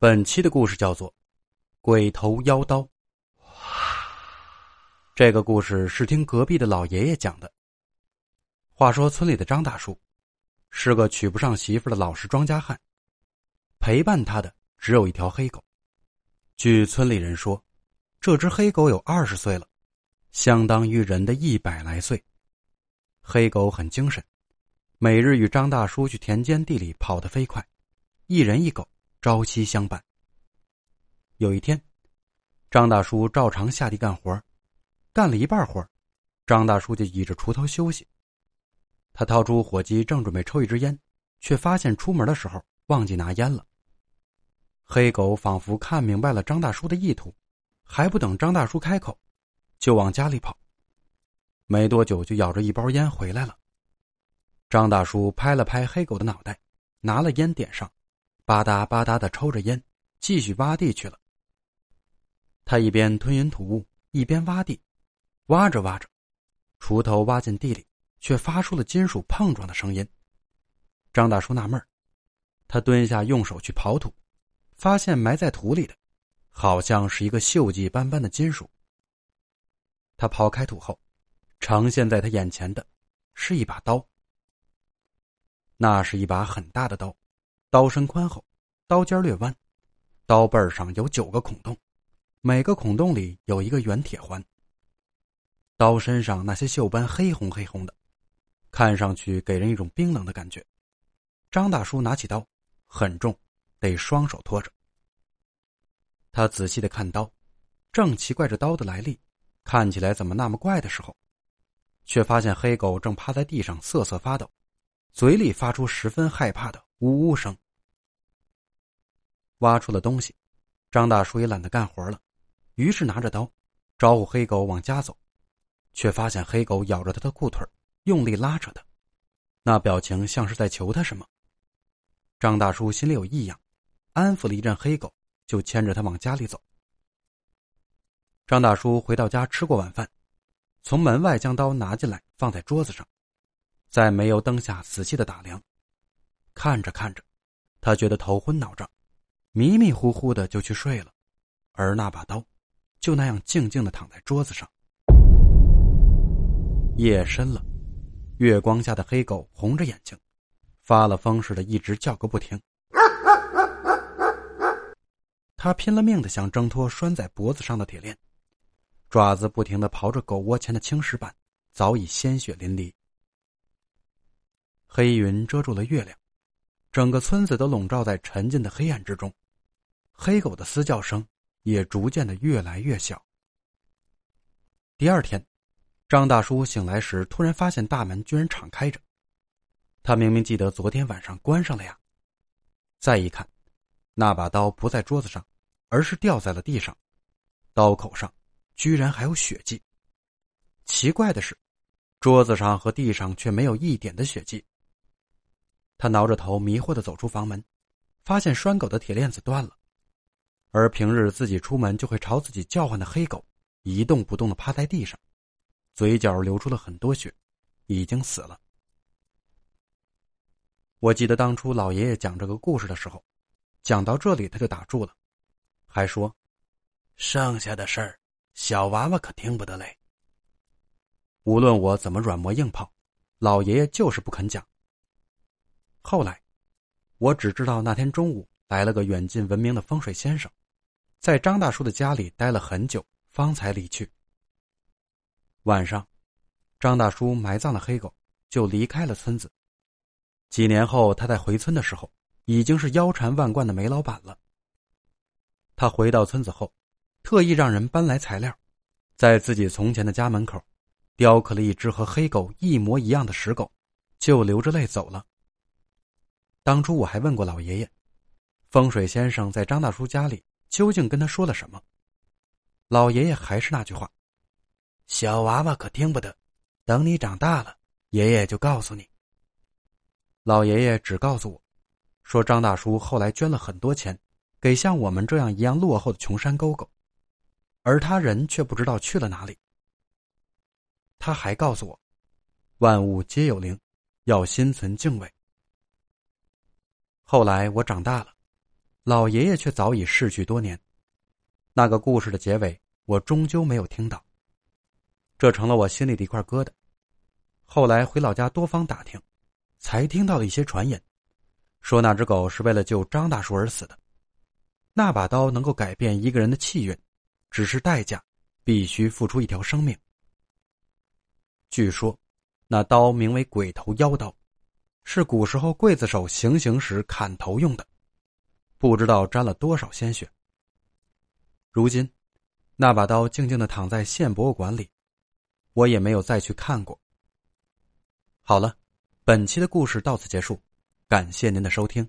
本期的故事叫做《鬼头妖刀》。这个故事是听隔壁的老爷爷讲的。话说村里的张大叔是个娶不上媳妇的老实庄稼汉，陪伴他的只有一条黑狗。据村里人说，这只黑狗有二十岁了，相当于人的一百来岁。黑狗很精神，每日与张大叔去田间地里跑得飞快，一人一狗。朝夕相伴。有一天，张大叔照常下地干活，干了一半活，张大叔就倚着锄头休息。他掏出火机，正准备抽一支烟，却发现出门的时候忘记拿烟了。黑狗仿佛看明白了张大叔的意图，还不等张大叔开口，就往家里跑。没多久，就咬着一包烟回来了。张大叔拍了拍黑狗的脑袋，拿了烟点上。吧嗒吧嗒的抽着烟，继续挖地去了。他一边吞云吐雾，一边挖地，挖着挖着，锄头挖进地里，却发出了金属碰撞的声音。张大叔纳闷他蹲下用手去刨土，发现埋在土里的，好像是一个锈迹斑斑的金属。他刨开土后，呈现在他眼前的，是一把刀。那是一把很大的刀。刀身宽厚，刀尖略弯，刀背上有九个孔洞，每个孔洞里有一个圆铁环。刀身上那些锈斑黑红黑红的，看上去给人一种冰冷的感觉。张大叔拿起刀，很重，得双手托着。他仔细的看刀，正奇怪这刀的来历，看起来怎么那么怪的时候，却发现黑狗正趴在地上瑟瑟发抖，嘴里发出十分害怕的。呜呜声，挖出了东西，张大叔也懒得干活了，于是拿着刀，招呼黑狗往家走，却发现黑狗咬着他的裤腿，用力拉扯他，那表情像是在求他什么。张大叔心里有异样，安抚了一阵黑狗，就牵着他往家里走。张大叔回到家吃过晚饭，从门外将刀拿进来放在桌子上，在煤油灯下仔细的打量。看着看着，他觉得头昏脑胀，迷迷糊糊的就去睡了，而那把刀，就那样静静的躺在桌子上。夜深了，月光下的黑狗红着眼睛，发了疯似的一直叫个不停。他拼了命的想挣脱拴在脖子上的铁链，爪子不停的刨着狗窝前的青石板，早已鲜血淋漓。黑云遮住了月亮。整个村子都笼罩在沉静的黑暗之中，黑狗的嘶叫声也逐渐的越来越小。第二天，张大叔醒来时，突然发现大门居然敞开着。他明明记得昨天晚上关上了呀。再一看，那把刀不在桌子上，而是掉在了地上，刀口上居然还有血迹。奇怪的是，桌子上和地上却没有一点的血迹。他挠着头，迷惑的走出房门，发现拴狗的铁链子断了，而平日自己出门就会朝自己叫唤的黑狗，一动不动的趴在地上，嘴角流出了很多血，已经死了。我记得当初老爷爷讲这个故事的时候，讲到这里他就打住了，还说：“剩下的事儿，小娃娃可听不得嘞。”无论我怎么软磨硬泡，老爷爷就是不肯讲。后来，我只知道那天中午来了个远近闻名的风水先生，在张大叔的家里待了很久，方才离去。晚上，张大叔埋葬了黑狗，就离开了村子。几年后，他在回村的时候，已经是腰缠万贯的煤老板了。他回到村子后，特意让人搬来材料，在自己从前的家门口，雕刻了一只和黑狗一模一样的石狗，就流着泪走了。当初我还问过老爷爷，风水先生在张大叔家里究竟跟他说了什么？老爷爷还是那句话：“小娃娃可听不得，等你长大了，爷爷就告诉你。”老爷爷只告诉我，说张大叔后来捐了很多钱，给像我们这样一样落后的穷山沟沟，而他人却不知道去了哪里。他还告诉我，万物皆有灵，要心存敬畏。后来我长大了，老爷爷却早已逝去多年。那个故事的结尾，我终究没有听到，这成了我心里的一块疙瘩。后来回老家多方打听，才听到了一些传言，说那只狗是为了救张大叔而死的。那把刀能够改变一个人的气运，只是代价必须付出一条生命。据说，那刀名为“鬼头妖刀”，是古时候刽子手行刑时砍头用的，不知道沾了多少鲜血。如今，那把刀静静的躺在县博物馆里，我也没有再去看过。好了，本期的故事到此结束，感谢您的收听。